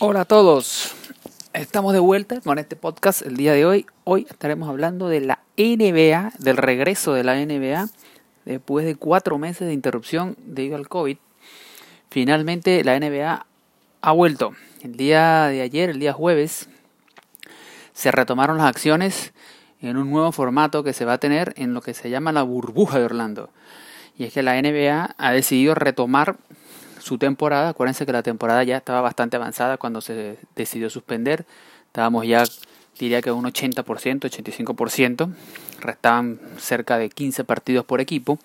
Hola a todos, estamos de vuelta con este podcast el día de hoy. Hoy estaremos hablando de la NBA, del regreso de la NBA después de cuatro meses de interrupción debido al COVID. Finalmente la NBA ha vuelto. El día de ayer, el día jueves, se retomaron las acciones en un nuevo formato que se va a tener en lo que se llama la burbuja de Orlando. Y es que la NBA ha decidido retomar su temporada. Acuérdense que la temporada ya estaba bastante avanzada cuando se decidió suspender. Estábamos ya, diría que un 80%, 85%. Restaban cerca de 15 partidos por equipo.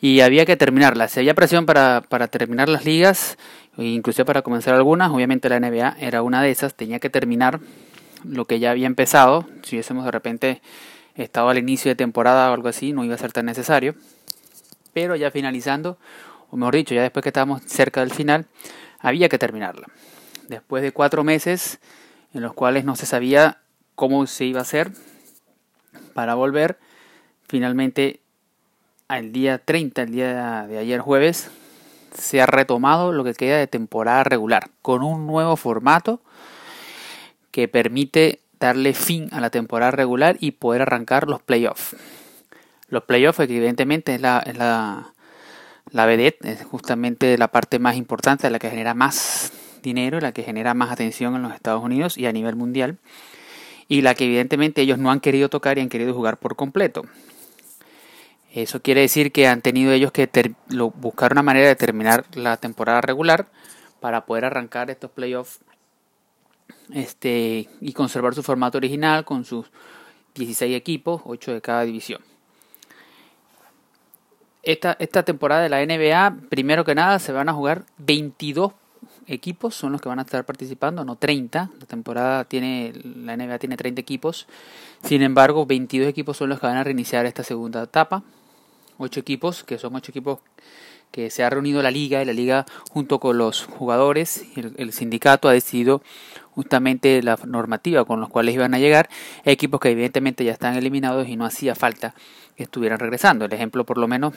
Y había que terminarla. Si había presión para, para terminar las ligas, incluso para comenzar algunas. Obviamente la NBA era una de esas. Tenía que terminar lo que ya había empezado. Si hubiésemos de repente estado al inicio de temporada o algo así, no iba a ser tan necesario. Pero ya finalizando, o mejor dicho, ya después que estábamos cerca del final, había que terminarla. Después de cuatro meses en los cuales no se sabía cómo se iba a hacer para volver, finalmente al día 30, el día de ayer jueves, se ha retomado lo que queda de temporada regular, con un nuevo formato que permite darle fin a la temporada regular y poder arrancar los playoffs. Los playoffs, evidentemente, es la, es la, la vedette es justamente la parte más importante, la que genera más dinero, la que genera más atención en los Estados Unidos y a nivel mundial, y la que evidentemente ellos no han querido tocar y han querido jugar por completo. Eso quiere decir que han tenido ellos que buscar una manera de terminar la temporada regular para poder arrancar estos playoffs este, y conservar su formato original con sus 16 equipos, 8 de cada división esta, esta temporada de la NBA, primero que nada, se van a jugar 22 equipos, son los que van a estar participando, no 30. La temporada tiene, la NBA tiene 30 equipos. Sin embargo, 22 equipos son los que van a reiniciar esta segunda etapa. 8 equipos, que son 8 equipos que se ha reunido la liga y la liga junto con los jugadores el, el, sindicato ha decidido justamente la normativa con los cuales iban a llegar equipos que evidentemente ya están eliminados y no hacía falta que estuvieran regresando. El ejemplo, por lo menos,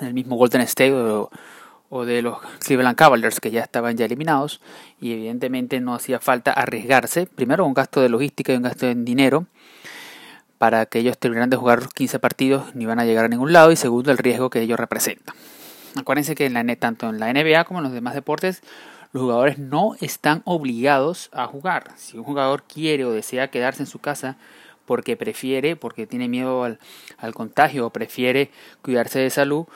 del mismo Golden State o, de los Cleveland Cavaliers que ya estaban ya eliminados y evidentemente no hacía falta arriesgarse. Primero, un gasto de logística y un gasto en dinero para que ellos terminaran de jugar 15 partidos ni van a llegar a ningún lado y segundo, el riesgo que ellos representan. Acuérdense que en la, tanto en la NBA como en los demás deportes los jugadores no están obligados a jugar. Si un jugador quiere o desea quedarse en su casa porque prefiere, porque tiene miedo al, contagio o prefiere cuidarse de salud,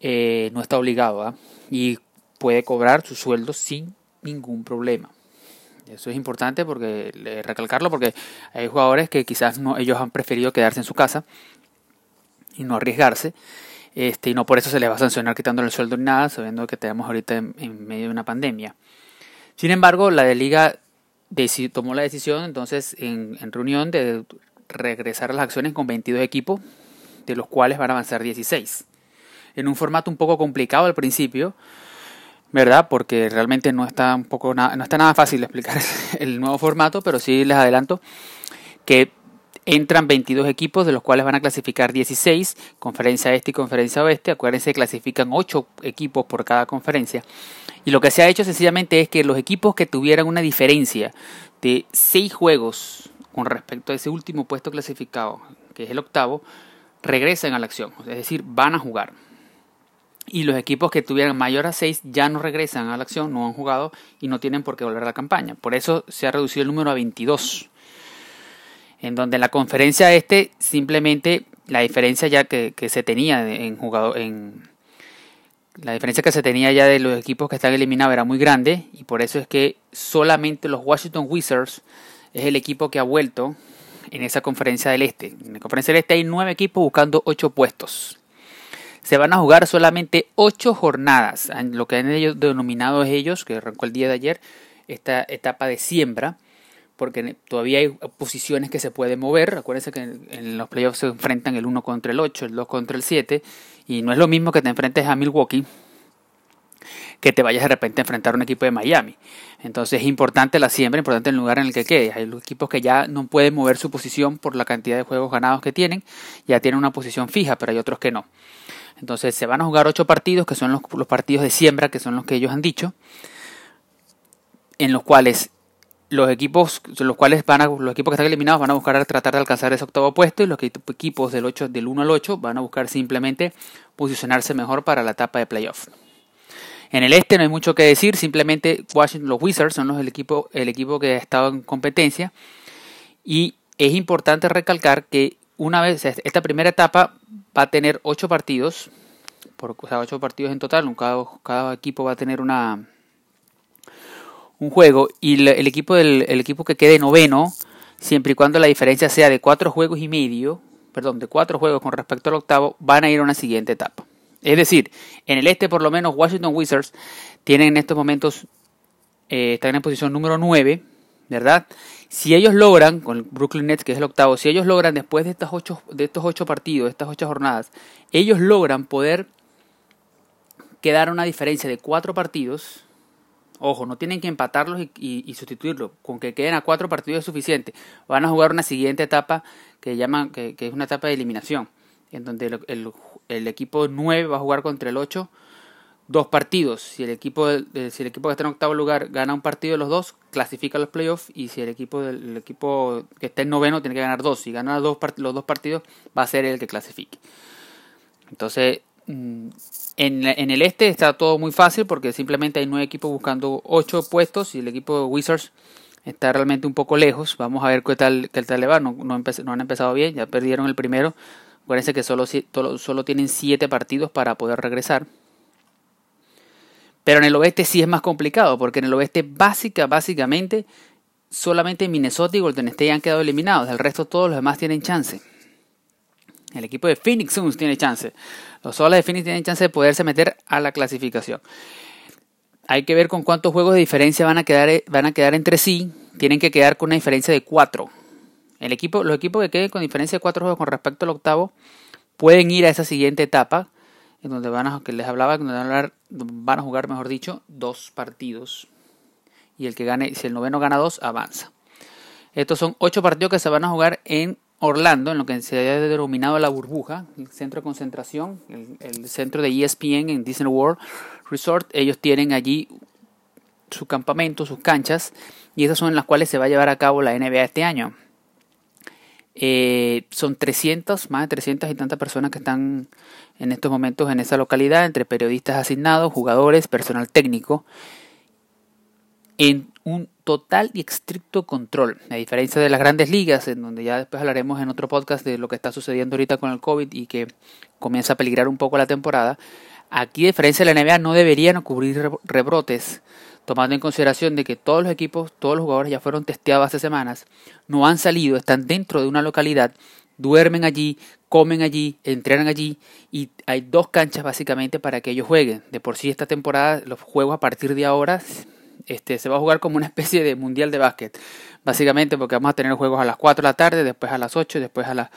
eh, no está obligado ¿ah? y puede cobrar su sueldo sin ningún problema. Eso es importante porque recalcarlo porque hay jugadores que quizás no ellos han preferido quedarse en su casa y no arriesgarse. Este, y no por eso se les va a sancionar quitándole el sueldo ni nada, sabiendo que tenemos ahorita en, medio de una pandemia. Sin embargo, la de liga tomó la decisión entonces en, reunión de regresar a las acciones con 22 equipos, de los cuales van a avanzar 16. En un formato un poco complicado al principio, ¿verdad? Porque realmente no está, un poco, no está nada fácil explicar el nuevo formato, pero sí les adelanto que entran 22 equipos, de los cuales van a clasificar 16, conferencia este y conferencia oeste. Acuérdense, clasifican 8 equipos por cada conferencia. Y lo que se ha hecho sencillamente es que los equipos que tuvieran una diferencia de 6 juegos con respecto a ese último puesto clasificado, que es el octavo, regresan a la acción, es decir, van a jugar. Y los equipos que tuvieran mayor a 6 ya no regresan a la acción, no han jugado y no tienen por qué volver a la campaña. Por eso se ha reducido el número a 22. En donde en la conferencia este simplemente la diferencia ya que, que se tenía en jugador en la diferencia que se tenía ya de los equipos que están eliminados era muy grande y por eso es que solamente los Washington Wizards es el equipo que ha vuelto en esa conferencia del este. En la conferencia del este hay nueve equipos buscando ocho puestos. Se van a jugar solamente ocho jornadas, lo que han denominado ellos, que arrancó el día de ayer, esta etapa de siembra, porque todavía hay posiciones que se pueden mover. Acuérdense que en los playoffs se enfrentan el 1 contra el 8, el 2 contra el 7, y no es lo mismo que te enfrentes a Milwaukee que te vayas de repente a enfrentar a un equipo de Miami. Entonces es importante la siembra, importante el lugar en el que quede. Hay equipos que ya no pueden mover su posición por la cantidad de juegos ganados que tienen, ya tienen una posición fija, pero hay otros que no. Entonces se van a jugar ocho partidos, que son los, partidos de siembra, que son los que ellos han dicho. en los cuales los equipos los cuales van a, los equipos que están eliminados van a buscar tratar de alcanzar ese octavo puesto y los equipos del 8 del 1 al 8 van a buscar simplemente posicionarse mejor para la etapa de playoff. En el este no hay mucho que decir, simplemente Washington, los Wizards son los el equipo el equipo que ha estado en competencia y es importante recalcar que una vez esta primera etapa va a tener 8 partidos, por, o sea, 8 partidos en total, cada, cada equipo va a tener una un juego y el equipo, del, el equipo que quede noveno, siempre y cuando la diferencia sea de cuatro juegos y medio, perdón, de cuatro juegos con respecto al octavo, van a ir a una siguiente etapa. Es decir, en el este por lo menos Washington Wizards tienen en estos momentos, eh, están en posición número 9, ¿verdad? Si ellos logran, con Brooklyn Nets que es el octavo, si ellos logran después de, estas ocho, de estos ocho partidos, estas ocho jornadas, ellos logran poder quedar una diferencia de cuatro partidos, Ojo, no tienen que empatarlos y, sustituirlos. Con que queden a cuatro partidos es suficiente. Van a jugar una siguiente etapa que llaman que, es una etapa de eliminación. En donde el, equipo 9 va a jugar contra el 8 dos partidos. Si el equipo si el equipo que está en octavo lugar gana un partido de los dos, clasifica a los playoffs. Y si el equipo del equipo que está en noveno tiene que ganar dos. Si gana los dos partidos, va a ser el que clasifique. Entonces, mm, en, el este está todo muy fácil porque simplemente hay nueve equipos buscando ocho puestos y el equipo de Wizards está realmente un poco lejos. Vamos a ver qué tal, qué tal le va. No, no, han empezado bien, ya perdieron el primero. Acuérdense que solo, solo tienen siete partidos para poder regresar. Pero en el oeste sí es más complicado, porque en el oeste básica, básicamente solamente Minnesota y Golden State han quedado eliminados. El resto todos los demás tienen chance. El equipo de Phoenix Suns tiene chance. Los soles de Phoenix tienen chance de poderse meter a la clasificación. Hay que ver con cuántos juegos de diferencia van a quedar, van a quedar entre sí. Tienen que quedar con una diferencia de 4. El equipo, los equipos que queden con diferencia de 4 juegos con respecto al octavo pueden ir a esa siguiente etapa. En donde van a, que les hablaba, a, van a jugar, mejor dicho, dos partidos. Y el que gane, si el noveno gana dos, avanza. Estos son ocho partidos que se van a jugar en Orlando, en lo que se ha denominado la burbuja, el centro de concentración, el, centro de ESPN en Disney World Resort. Ellos tienen allí su campamento, sus canchas, y esas son las cuales se va a llevar a cabo la NBA este año. Eh, son 300, más de 300 y tantas personas que están en estos momentos en esa localidad, entre periodistas asignados, jugadores, personal técnico, en un total y estricto control. A diferencia de las grandes ligas, en donde ya después hablaremos en otro podcast de lo que está sucediendo ahorita con el COVID y que comienza a peligrar un poco la temporada, aquí, a diferencia de la NBA, no deberían ocurrir rebrotes, tomando en consideración de que todos los equipos, todos los jugadores ya fueron testeados hace semanas, no han salido, están dentro de una localidad, duermen allí, comen allí, entrenan allí y hay dos canchas básicamente para que ellos jueguen. De por sí esta temporada, los juegos a partir de ahora este, se va a jugar como una especie de mundial de básquet. Básicamente porque vamos a tener juegos a las 4 de la tarde, después a las 8, después a las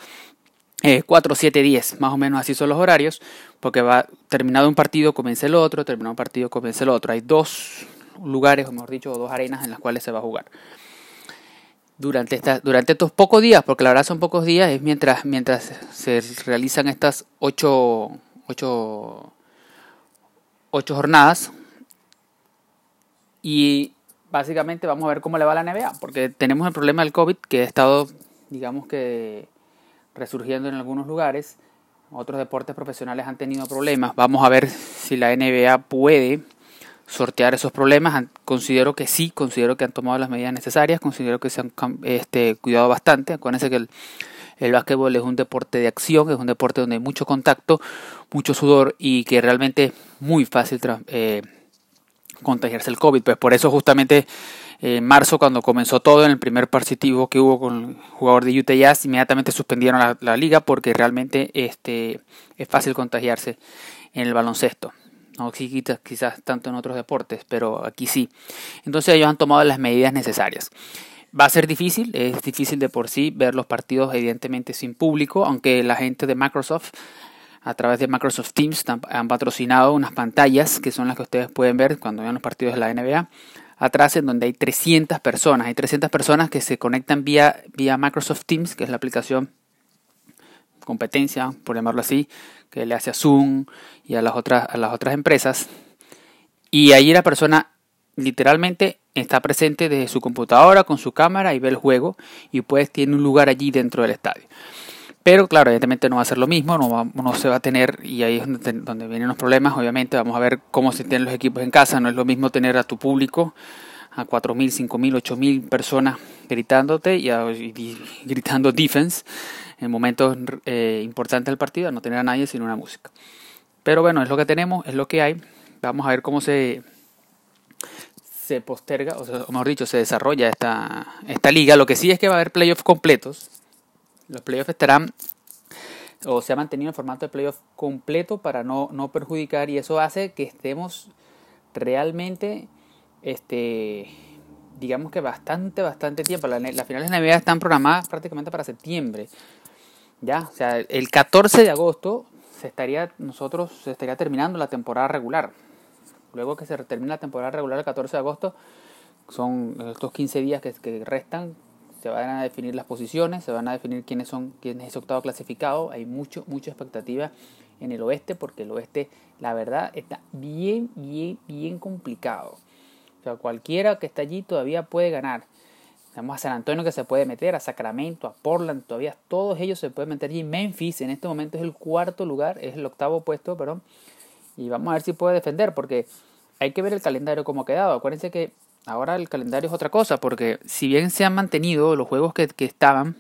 eh, 4, 7, 10. Más o menos así son los horarios. Porque va terminado un partido, comienza el otro, terminado un partido, comienza el otro. Hay dos lugares, o mejor dicho, dos arenas en las cuales se va a jugar. Durante, esta, durante estos pocos días, porque la verdad son pocos días, es mientras, mientras se realizan estas 8, 8, 8 jornadas, y básicamente vamos a ver cómo le va a la NBA, porque tenemos el problema del COVID que ha estado, digamos que, resurgiendo en algunos lugares. Otros deportes profesionales han tenido problemas. Vamos a ver si la NBA puede sortear esos problemas. Considero que sí, considero que han tomado las medidas necesarias, considero que se han este, cuidado bastante. Acuérdense que el, básquetbol es un deporte de acción, es un deporte donde hay mucho contacto, mucho sudor y que realmente es muy fácil eh, contagiarse el COVID. Pues por eso justamente eh, en marzo cuando comenzó todo en el primer positivo que hubo con el jugador de Utah Jazz, inmediatamente suspendieron la, liga porque realmente este, es fácil contagiarse en el baloncesto. No quizás, quizás tanto en otros deportes, pero aquí sí. Entonces ellos han tomado las medidas necesarias. Va a ser difícil, es difícil de por sí ver los partidos evidentemente sin público, aunque la gente de Microsoft a través de Microsoft Teams han patrocinado unas pantallas que son las que ustedes pueden ver cuando vean los partidos de la NBA atrás en donde hay 300 personas. Hay 300 personas que se conectan vía, vía Microsoft Teams, que es la aplicación competencia, por llamarlo así, que le hace a Zoom y a las otras, a las otras empresas. Y ahí la persona literalmente está presente desde su computadora con su cámara y ve el juego y pues tiene un lugar allí dentro del estadio. Pero claro, evidentemente no va a ser lo mismo, no, no se va a tener, y ahí es donde, vienen los problemas, obviamente vamos a ver cómo se tienen los equipos en casa, no es lo mismo tener a tu público, a 4.000, 5.000, 8.000 personas gritándote y, y, gritando defense en momentos eh, importantes del partido, no tener a nadie sino una música. Pero bueno, es lo que tenemos, es lo que hay, vamos a ver cómo se, se posterga, o, sea, o mejor dicho, se desarrolla esta, esta liga. Lo que sí es que va a haber playoffs completos. Los playoffs estarán, o se ha mantenido el formato de playoff completo para no, no perjudicar y eso hace que estemos realmente, este, digamos que bastante, bastante tiempo. Las, finales de Navidad están programadas prácticamente para septiembre. Ya, o sea, el 14 de agosto se estaría, nosotros, se estaría terminando la temporada regular. Luego que se termine la temporada regular el 14 de agosto, son estos 15 días que, que restan, se van a definir las posiciones, se van a definir quiénes son, quién es ese octavo clasificado. Hay mucho, mucha expectativa en el oeste, porque el oeste, la verdad, está bien, bien, bien complicado. O sea, cualquiera que está allí todavía puede ganar. Tenemos a San Antonio que se puede meter, a Sacramento, a Portland, todavía todos ellos se pueden meter. Y Memphis en este momento es el cuarto lugar, es el octavo puesto, perdón. Y vamos a ver si puede defender, porque hay que ver el calendario como ha quedado. Acuérdense que ahora el calendario es otra cosa, porque si bien se han mantenido los juegos que, estaban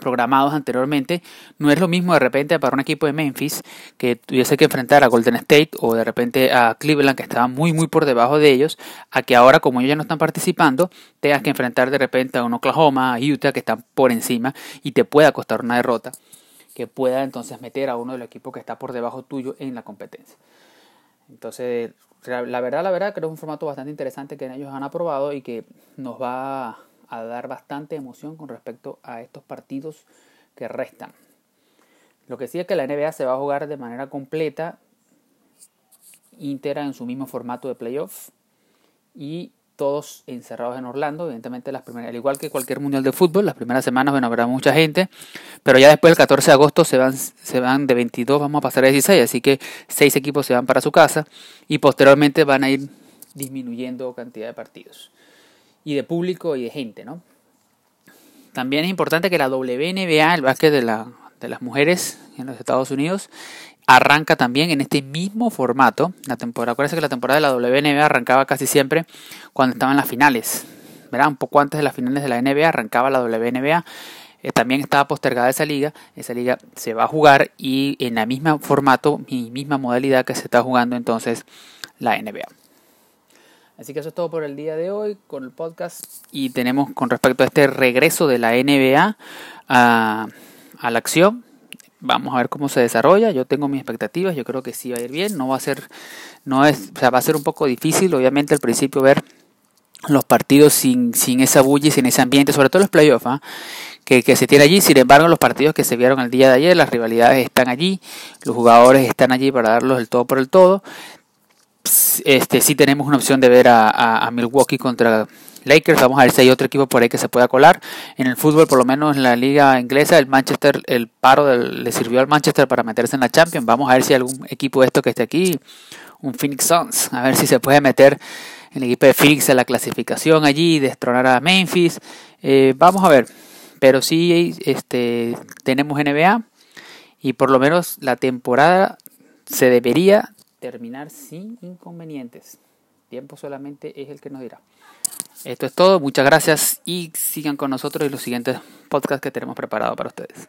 programados anteriormente, no es lo mismo de repente para un equipo de Memphis que tuviese que enfrentar a Golden State o de repente a Cleveland que estaba muy muy por debajo de ellos, a que ahora como ellos ya no están participando, tengas que enfrentar de repente a un Oklahoma, a Utah que están por encima y te pueda costar una derrota que pueda entonces meter a uno de los equipos que está por debajo tuyo en la competencia. Entonces, la verdad, la verdad, creo que es un formato bastante interesante que ellos han aprobado y que nos va a dar bastante emoción con respecto a estos partidos que restan. Lo que sí es que la NBA se va a jugar de manera completa, íntegra en su mismo formato de playoff y todos encerrados en Orlando, evidentemente las primeras, al igual que cualquier mundial de fútbol, las primeras semanas bueno, habrá mucha gente, pero ya después del 14 de agosto se van, se van de 22, vamos a pasar a 16, así que seis equipos se van para su casa y posteriormente van a ir disminuyendo cantidad de partidos y de público y de gente, ¿no? También es importante que la WNBA, el básquet de, la, de las mujeres en los Estados Unidos, arranca también en este mismo formato. La temporada, acuérdense que la temporada de la WNBA arrancaba casi siempre cuando estaban las finales. ¿verdad? Un poco antes de las finales de la NBA arrancaba la WNBA. Eh, también estaba postergada esa liga. Esa liga se va a jugar y en la misma formato y misma modalidad que se está jugando entonces la NBA. Así que eso es todo por el día de hoy con el podcast. Y tenemos con respecto a este regreso de la NBA a, a la acción. Vamos a ver cómo se desarrolla. Yo tengo mis expectativas. Yo creo que sí va a ir bien. No va a ser, no es, o sea, va a ser un poco difícil, obviamente, al principio ver los partidos sin, sin esa bulla y sin ese ambiente, sobre todo los playoffs, ¿ah? que, que, se tiene allí. Sin embargo, los partidos que se vieron el día de ayer, las rivalidades están allí, los jugadores están allí para darlos el todo por el todo este, sí tenemos una opción de ver a, Milwaukee contra Lakers. Vamos a ver si hay otro equipo por ahí que se pueda colar. En el fútbol, por lo menos en la liga inglesa, el Manchester, el paro le sirvió al Manchester para meterse en la Champions. Vamos a ver si hay algún equipo de esto que esté aquí, un Phoenix Suns, a ver si se puede meter el equipo de Phoenix en la clasificación allí, destronar a Memphis. Eh, vamos a ver, pero sí este, tenemos NBA y por lo menos la temporada se debería terminar sin inconvenientes. Tiempo solamente es el que nos dirá. Esto es todo, muchas gracias y sigan con nosotros en los siguientes podcasts que tenemos preparados para ustedes.